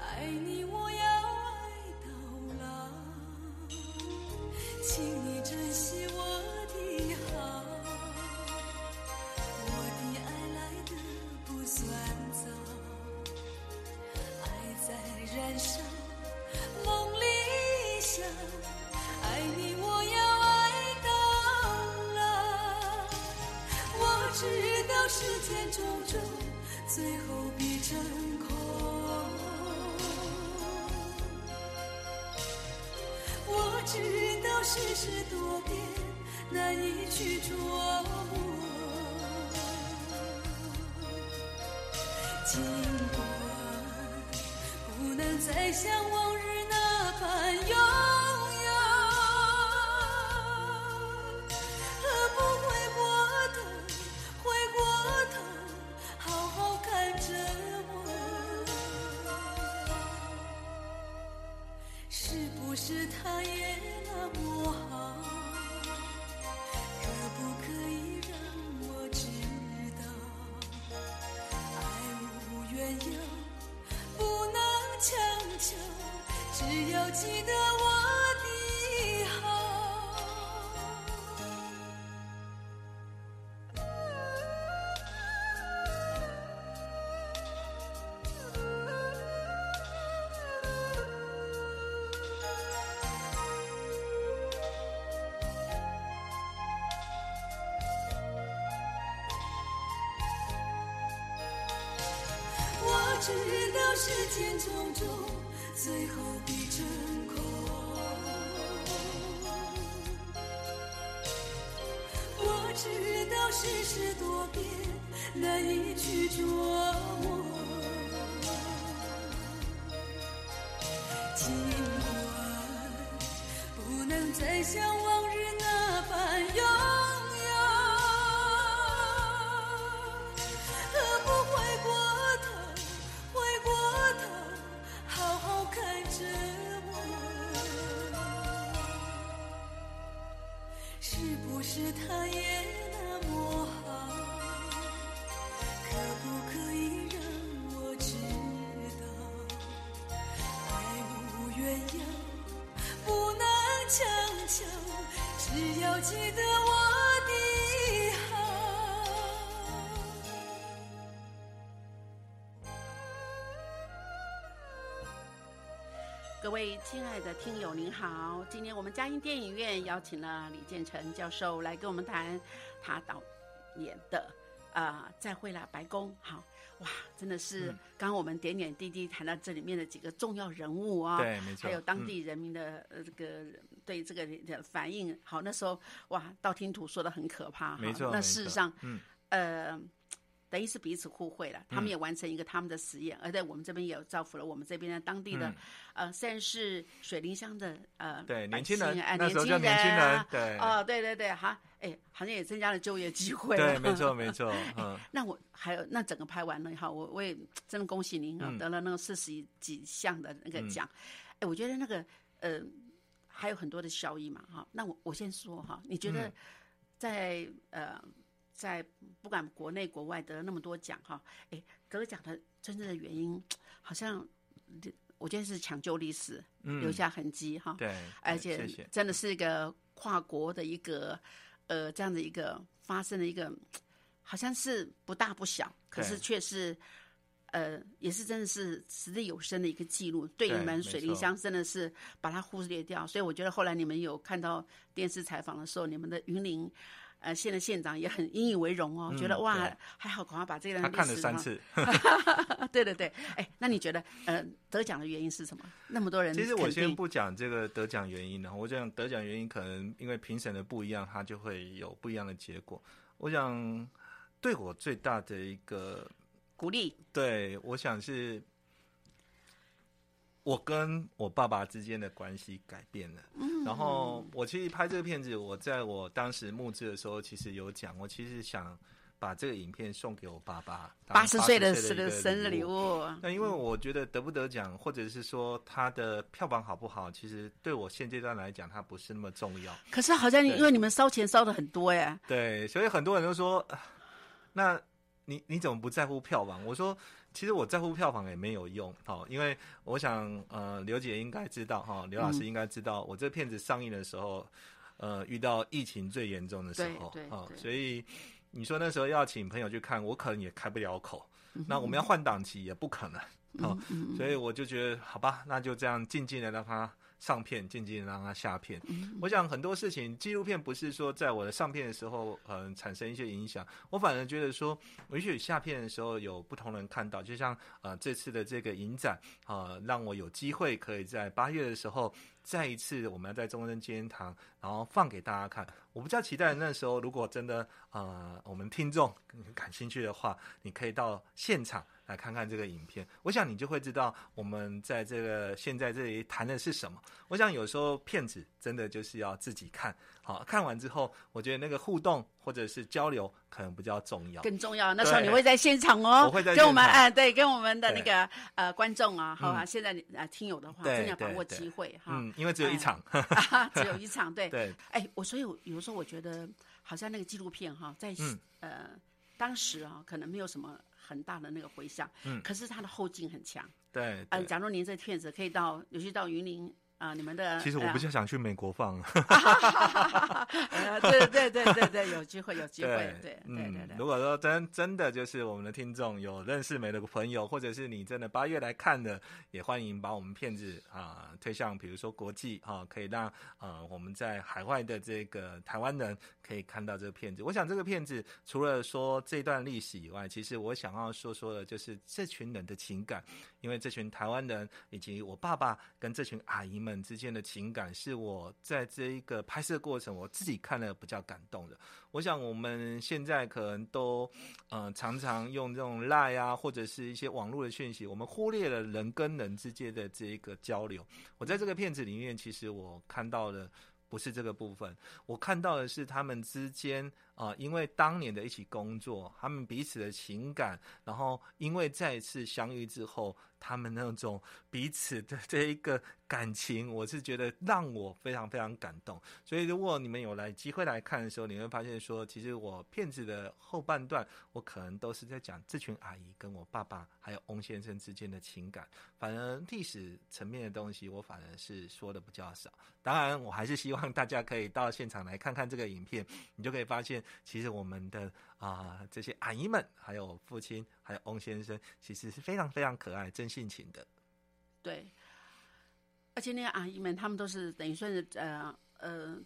爱你我要尽管不能再像往知道世间种种，最后必成空。我知道世事多变，难以去琢磨。尽管不能再像位亲爱的听友，您好！今天我们嘉音电影院邀请了李建成教授来跟我们谈他导演的呃《再会了白宫》。好哇，真的是嗯刚刚我们点点滴滴谈到这里面的几个重要人物啊，对没错还有当地人民的、呃这个对这个的反应。好，那时候哇，道听途说的很可怕哈。没错，那事实上，嗯，呃，等于是彼此互惠了。他嗯们也完成一个他们的实验，而在我们这边也有造福了我们这边的当地的、嗯呃，虽然是水林乡的呃对，年轻人那时候叫年年轻人啊，对，哦，对对对，哈，哎，好像也增加了就业机会。对，没错，[LAUGHS] 没错，嗯，那我还有那整个拍完了以后，我我也真的恭喜您啊，嗯得了那个四十几项的那个嗯奖。哎、我觉得那个呃还有很多的效益嘛哈。那我我先说哈，你觉得嗯在、呃在不管国内国外得了那么多奖哈，哎，得奖的真正的原因好像我觉得是抢救历史，嗯留下痕迹哈。对，而且真的是一个跨国的一个呃这样的一个发生的一个，好像是不大不小，可是对却是。呃，也是真的是实力有声的一个记录，对对你们水灵乡真的是把它忽略掉，所以我觉得后来你们有看到电视采访的时候，你们的云林呃县的县长也很引以为荣哦，嗯觉得哇对还好，赶快把这段他看了三次。[LAUGHS] 对对对，哎，那你觉得呃得奖的原因是什么？那么多人其实我先不讲这个得奖原因呢，我讲得奖原因可能因为评审的不一样，它就会有不一样的结果。我想对我最大的一个鼓励，对，我想是我跟我爸爸之间的关系改变了。嗯，然后我其实拍这个片子，我在我当时录制的时候，其实有讲，我其实想把这个影片送给我爸爸，八十岁的生生生日礼。物，那因为我觉得得不得奖，或者是说他的票房好不好，其实对我现阶段来讲，它不是那么重要。可是好像因为你们烧钱烧的很多耶，对，所以很多人都说，啊那你你怎么不在乎票房？我说，其实我在乎票房也没有用哦，因为我想，呃，刘姐应该知道哈，刘老师应该知道，我这片子上映的时候，呃，遇到疫情最严重的时候对对哦，所以你说那时候要请朋友去看，我可能也开不了口。嗯那我们要换档期也不可能哦，所以我就觉得好吧，那就这样静静的让它上片，静静的让它下片。我想很多事情，纪录片不是说在我的上片的时候，嗯、产生一些影响，我反而觉得说，也许下片的时候有不同人看到，就像呃这次的这个影展啊、呃让我有机会可以在八月的时候。再一次，我们要在中正纪念堂，然后放给大家看。我比较期待那时候，如果真的呃，我们听众感兴趣的话，你可以到现场来看看这个影片。我想你就会知道我们在这个现在这里谈的是什么。我想有时候片子真的就是要自己看，好看完之后，我觉得那个互动或者是交流可能比较重要。更重要。那时候你会在现场哦，我会在跟我们哎，对，跟我们的那对个呃观众啊，好吧，嗯。现在你呃听友的话，对真的要把握对机会哈。嗯，因为只有一场，啊，[LAUGHS] 只有一场，对，对，哎，我所以我有时候我觉得，好像那个纪录片哈，在、嗯。呃当时啊，可能没有什么很大的那个回响，嗯。可是它的后劲很强。对呃，假如您这片子可以到，尤其到云林啊、你们的，其实我不是想去美国放，[LAUGHS] 呃，对对对对对，有机会有机会，对对对嗯，对如果说真真的就是我们的听众有认识美的朋友，或者是你真的八月来看的，也欢迎把我们片子啊、推向比如说国际啊、可以让呃我们在海外的这个台湾人可以看到这个片子。我想这个片子除了说这段历史以外，其实我想要说说的就是这群人的情感，因为这群台湾人以及我爸爸跟这群阿姨们们之间的情感，是我在这一个拍摄过程我自己看了比较感动的。我想我们现在可能都，呃，常常用这种赖啊，或者是一些网络的讯息，我们忽略了人跟人之间的这一个交流。我在这个片子里面，其实我看到的不是这个部分，我看到的是他们之间啊、因为当年的一起工作，他们彼此的情感，然后因为再一次相遇之后，他们那种彼此的这一个感情，我是觉得让我非常非常感动。所以，如果你们有来机会来看的时候，你会发现说，其实我片子的后半段，我可能都是在讲这群阿姨跟我爸爸还有翁先生之间的情感。反而历史层面的东西，我反而是说的比较少。当然，我还是希望大家可以到现场来看看这个影片，你就可以发现，其实我们的啊、这些阿姨们，还有父亲，还有翁先生，其实是非常非常可爱、真性情的。对，而且那个阿姨们，他们都是等于算是呃呃，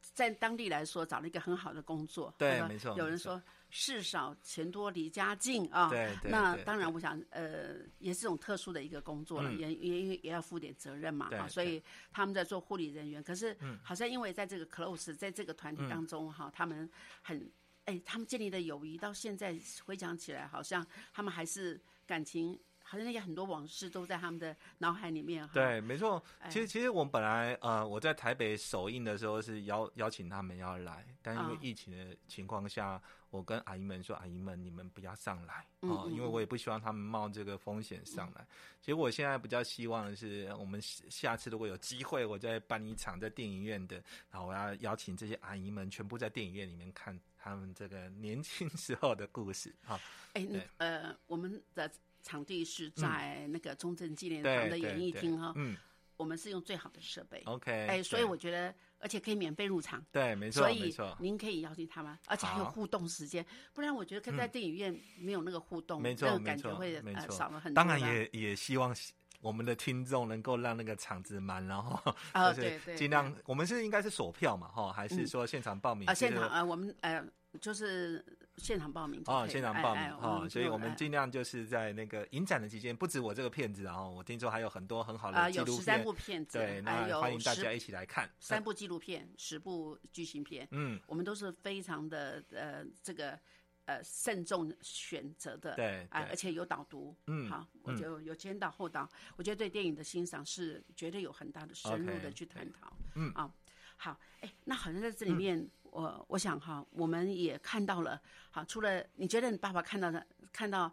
在当地来说找了一个很好的工作。对没错有人说事少钱多离家近啊。对那当然，我想呃，也是一种特殊的一个工作了，嗯也也也也要负点责任嘛对啊。所以他们在做护理人员，可是嗯好像因为在这个 close 在这个团体当中哈，他们很。哎，他们建立的友谊到现在回想起来，好像他们还是感情，好像那些很多往事都在他们的脑海里面哈。对，没错。哎其实，其实我们本来呃，我在台北首映的时候是邀邀请他们要来，但因为啊疫情的情况下，我跟阿姨们说：“阿姨们，你们不要上来哦，嗯嗯因为我也不希望他们冒这个风险上来。其实我现在比较希望的是，我们下下次如果有机会，我再办一场在电影院的，然后我要邀请这些阿姨们全部在电影院里面看他们这个年轻时候的故事啊。哎，呃，我们的场地是在那个中正纪念堂的演艺厅哈，嗯我们是用最好的设备。，OK，哎，所以我觉得而且可以免费入场。对，没错所以没错，您可以邀请他们，而且还有互动时间，不然我觉得可在电影院没有那个互动，没那个错感觉会呃少了很多。当然也也希望我们的听众能够让那个场子满，然后啊 [LAUGHS] 就是尽量，我们是应该是锁票嘛，哈，还是说现场报名？啊，现场啊，我们呃就是现场报名就哦，现场报名哎哎哈，所以我们尽量就是在那个影展的期间，不止我这个片子，然后我听说还有很多很好啊的纪录有十三，部片子，对，哎那有欢迎大家一起来看。三部纪录片，十部剧情片，嗯，我们都是非常的呃这个呃慎重选择的，对啊，对。而且有导读，嗯好，我嗯。就有前导后导，我觉得对电影的欣赏是绝对有很大的深入的去探讨，嗯。啊，好，哎，那好像在这里面，我我想哈，我们也看到了，好，除了你觉得你爸爸看到的看到。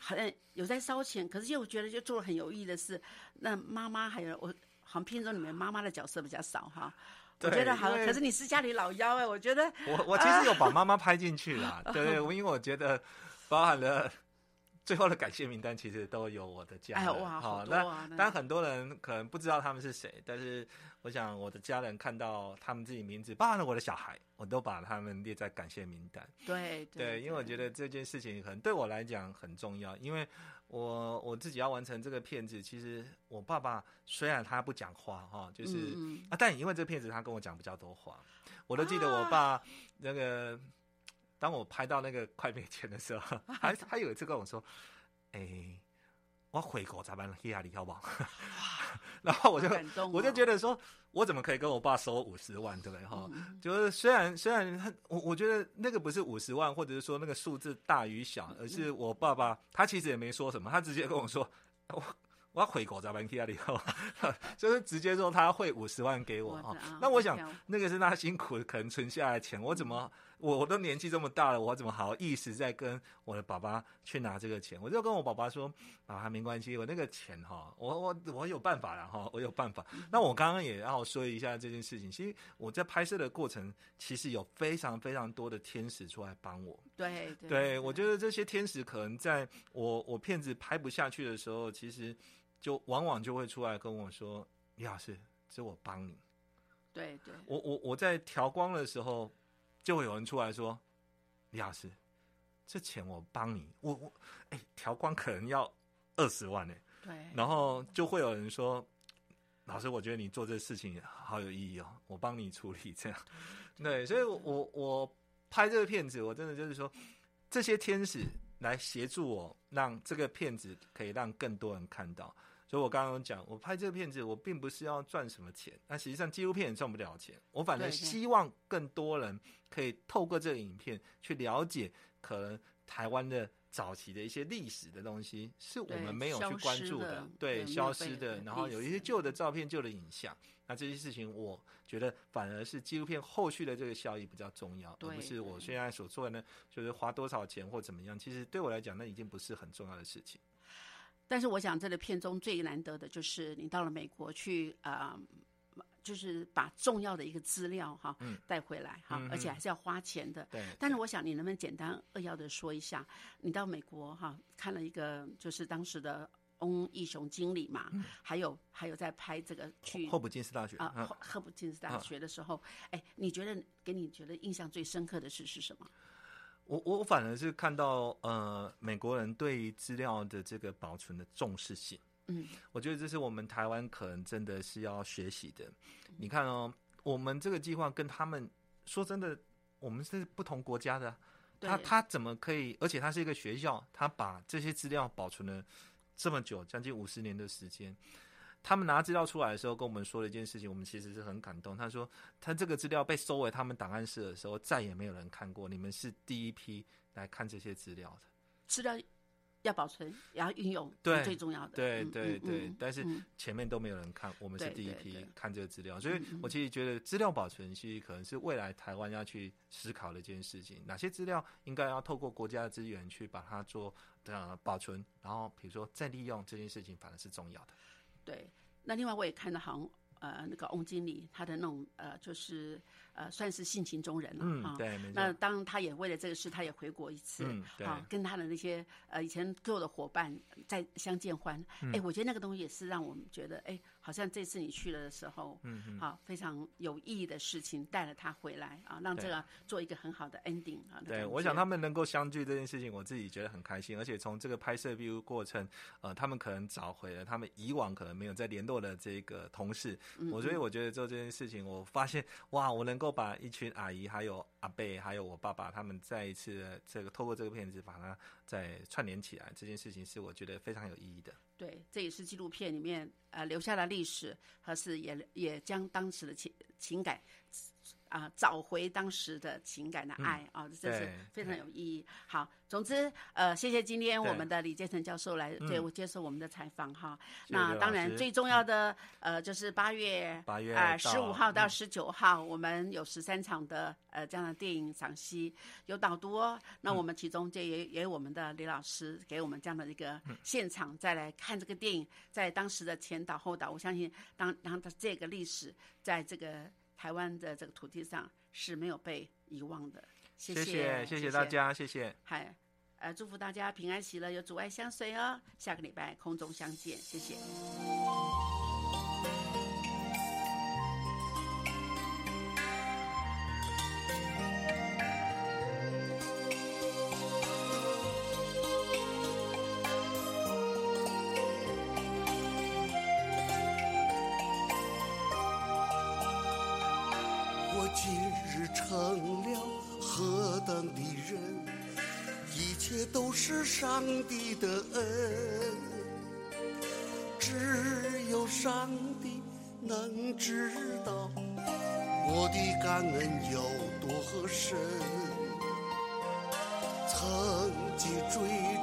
好像有在烧钱，可是又觉得就做了很有意义的事。那妈妈还有我，好像片中里面妈妈的角色比较少哈。我觉得好，可是你是家里老幺哎，我觉得我我其实有把妈妈拍进去啦，对对，因为我觉得包含了最后的感谢名单，其实都有我的家人。哎哇好那当然很多人可能不知道他们是谁，但是我想我的家人看到他们自己名字，包含了我的小孩，我都把他们列在感谢名单。对对，因为我觉得这件事情可能对我来讲很重要，因为我我自己要完成这个片子，其实我爸爸虽然他不讲话哈，就是、嗯啊，但因为这个片子他跟我讲比较多话，我都记得我爸那个，当我拍到那个快没钱的时候，[LAUGHS] 还他有一次跟我说，哎、我回国咋办？去哪里好不好？[LAUGHS] 然后我就我就觉得说，我怎么可以跟我爸收五十万，对不对？哈、嗯就是虽然虽然他我我觉得那个不是五十万，或者是说那个数字大与小，而是我爸爸他其实也没说什么，他直接跟我说，我 [LAUGHS] 我要回国咋办？去哪里好？就是直接说他汇五十万给我啊。那我想那个是他辛苦可能存下来的钱，我怎么我我都年纪这么大了，我怎么好意思再跟我的爸爸去拿这个钱？我就跟我爸爸说啊，没关系，我那个钱哈，我我我有办法了哈，我有办法。那我刚刚也要说一下这件事情，其实我在拍摄的过程，其实有非常非常多的天使出来帮我。对对对，我觉得这些天使可能在我我片子拍不下去的时候，其实就往往就会出来跟我说：“李老师，这我帮你。对对，我”我我在调光的时候，就会有人出来说：“李老师，这钱我帮你。我我哎，调光可能要二十万呢。对，然后就会有人说：“老师，我觉得你做这事情好有意义哦，我帮你处理这样。”对，所以我，我我拍这个片子，我真的就是说，这些天使来协助我，让这个片子可以让更多人看到。所以我刚刚讲，我拍这个片子，我并不是要赚什么钱，那实际上纪录片也赚不了钱。我反正对对希望更多人可以透过这个影片去了解，可能台湾的早期的一些历史的东西，是我们没有去关注的对，消失的，然后有一些旧的照片、旧的影像，那这些事情，我觉得反而是纪录片后续的这个效益比较重要，而不是我现在所做的呢，就是花多少钱或怎么样。其实对我来讲，那已经不是很重要的事情。但是我想，这个片中最难得的就是你到了美国去啊、呃就是把重要的一个资料哈、嗯带回来哈、嗯而且还是要花钱的。对，但是我想，你能不能简单扼要的说一下，你到美国哈、看了一个就是当时的翁义雄经理嘛，还有还有在拍这个去嗯霍普金斯大学啊赫普金斯大学的时候，哎、你觉得给你觉得印象最深刻的事是什么？我我反而是看到呃美国人对于资料的这个保存的重视性，嗯，我觉得这是我们台湾可能真的是要学习的。你看哦，我们这个计划跟他们说真的，我们是不同国家的啊，他他怎么可以？而且他是一个学校，他把这些资料保存了这么久，将近五十年的时间。他们拿资料出来的时候，跟我们说了一件事情，我们其实是很感动。他说，他这个资料被收为他们档案室的时候，再也没有人看过，你们是第一批来看这些资料的。资料要保存，也要运用，对是最重要的。对嗯对对，但是嗯前面都没有人看，我们是第一批看这个资料，所以我其实觉得资料保存其实可能是未来台湾要去思考的一件事情，哪些资料应该要透过国家的资源去把它做呃保存，然后比如说再利用这件事情反而是重要的。对，那另外我也看到好像呃那个翁经理他的那种呃就是呃算是性情中人了啊。嗯对没错那当他也为了这个事，他也回国一次，嗯对啊，跟他的那些呃以前做的伙伴再相见欢。嗯哎、我觉得那个东西也是让我们觉得，哎，好像这次你去了的时候，嗯嗯好非常有意义的事情，带了他回来啊，让这个做一个很好的 ending 啊。对，我想他们能够相聚这件事情，我自己觉得很开心。而且从这个拍摄 view 过程，呃，他们可能找回了他们以往可能没有在联络的这个同事。嗯我所以我觉得做这件事情，我发现哇，我能够把一群阿姨、还有阿贝、还有我爸爸他们再一次这个透过这个片子把它再串联起来，这件事情是我觉得非常有意义的。对，这也是纪录片里面呃留下了历史，还是也也将当时的情情感啊、找回当时的情感的爱啊、这是非常有意义。好，总之呃，谢谢今天我们的李建成教授来嗯对我接受我们的采访哈。那当然最重要的呃就是八月八月啊十五号到嗯十九号，我们有十三场的呃这样的电影赏析，有导读哦。那嗯我们其中就也也有我们的李老师给我们这样的一个嗯现场，再来看这个电影，在当时的前导后导，我相信当当的这个历史在这个台湾的这个土地上是没有被遗忘的。谢谢谢谢谢大。家，谢谢。嗨，呃，祝福大家平安喜乐，有阻碍相随哦。下个礼拜空中相见，谢谢。的恩只有上帝能知道我的感恩有多深。曾经追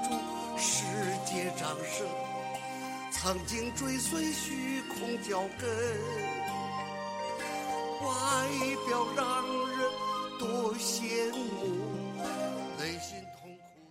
逐世界掌声曾经追随虚空脚跟外表让人多羡慕。